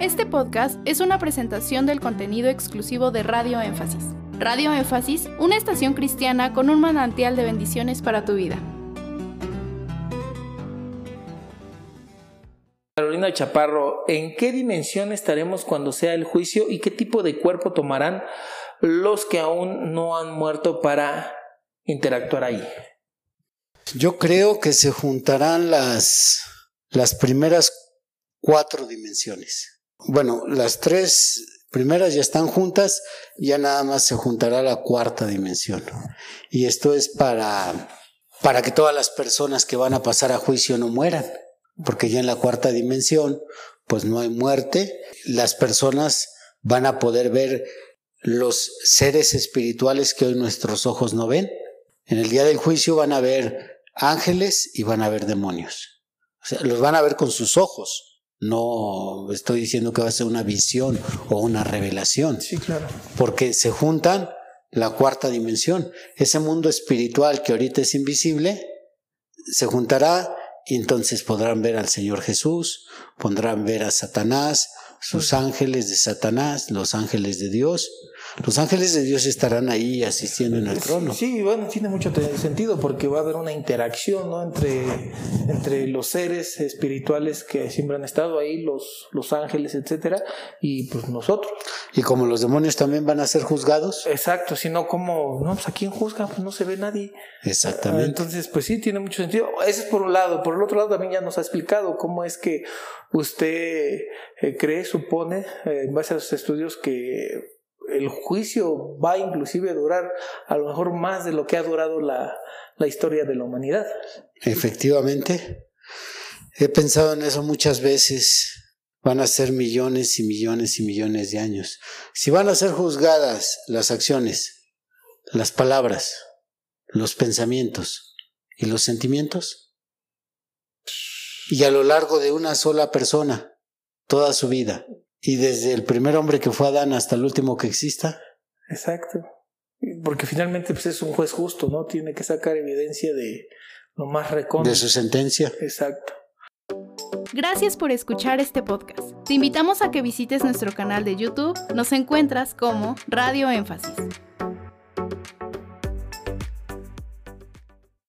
Este podcast es una presentación del contenido exclusivo de Radio Énfasis. Radio Énfasis, una estación cristiana con un manantial de bendiciones para tu vida. Carolina Chaparro, ¿en qué dimensión estaremos cuando sea el juicio y qué tipo de cuerpo tomarán los que aún no han muerto para interactuar ahí? Yo creo que se juntarán las, las primeras cuatro dimensiones. Bueno, las tres primeras ya están juntas, ya nada más se juntará la cuarta dimensión. Y esto es para, para que todas las personas que van a pasar a juicio no mueran, porque ya en la cuarta dimensión, pues no hay muerte, las personas van a poder ver los seres espirituales que hoy nuestros ojos no ven. En el día del juicio van a ver ángeles y van a ver demonios. O sea, los van a ver con sus ojos no estoy diciendo que va a ser una visión o una revelación. Sí, claro. Porque se juntan la cuarta dimensión. Ese mundo espiritual que ahorita es invisible, se juntará y entonces podrán ver al Señor Jesús, podrán ver a Satanás, sus ángeles de Satanás, los ángeles de Dios, los ángeles de Dios estarán ahí asistiendo en el trono. Sí, bueno, tiene mucho sentido porque va a haber una interacción ¿no? entre, entre los seres espirituales que siempre han estado ahí, los, los ángeles, etcétera, y pues nosotros. Y como los demonios también van a ser juzgados. Exacto, si no, como, no, pues a quién juzga, pues no se ve nadie. Exactamente. Entonces, pues sí, tiene mucho sentido. Ese es por un lado. Por el otro lado, también ya nos ha explicado cómo es que usted eh, cree, supone, eh, en base a los estudios, que el juicio va inclusive a durar a lo mejor más de lo que ha durado la, la historia de la humanidad. Efectivamente. He pensado en eso muchas veces. Van a ser millones y millones y millones de años. Si van a ser juzgadas las acciones, las palabras, los pensamientos y los sentimientos, y a lo largo de una sola persona, toda su vida, y desde el primer hombre que fue Adán hasta el último que exista. Exacto. Porque finalmente pues, es un juez justo, ¿no? Tiene que sacar evidencia de lo más recóndito. De su sentencia. Exacto. Gracias por escuchar este podcast. Te invitamos a que visites nuestro canal de YouTube. Nos encuentras como Radio Énfasis.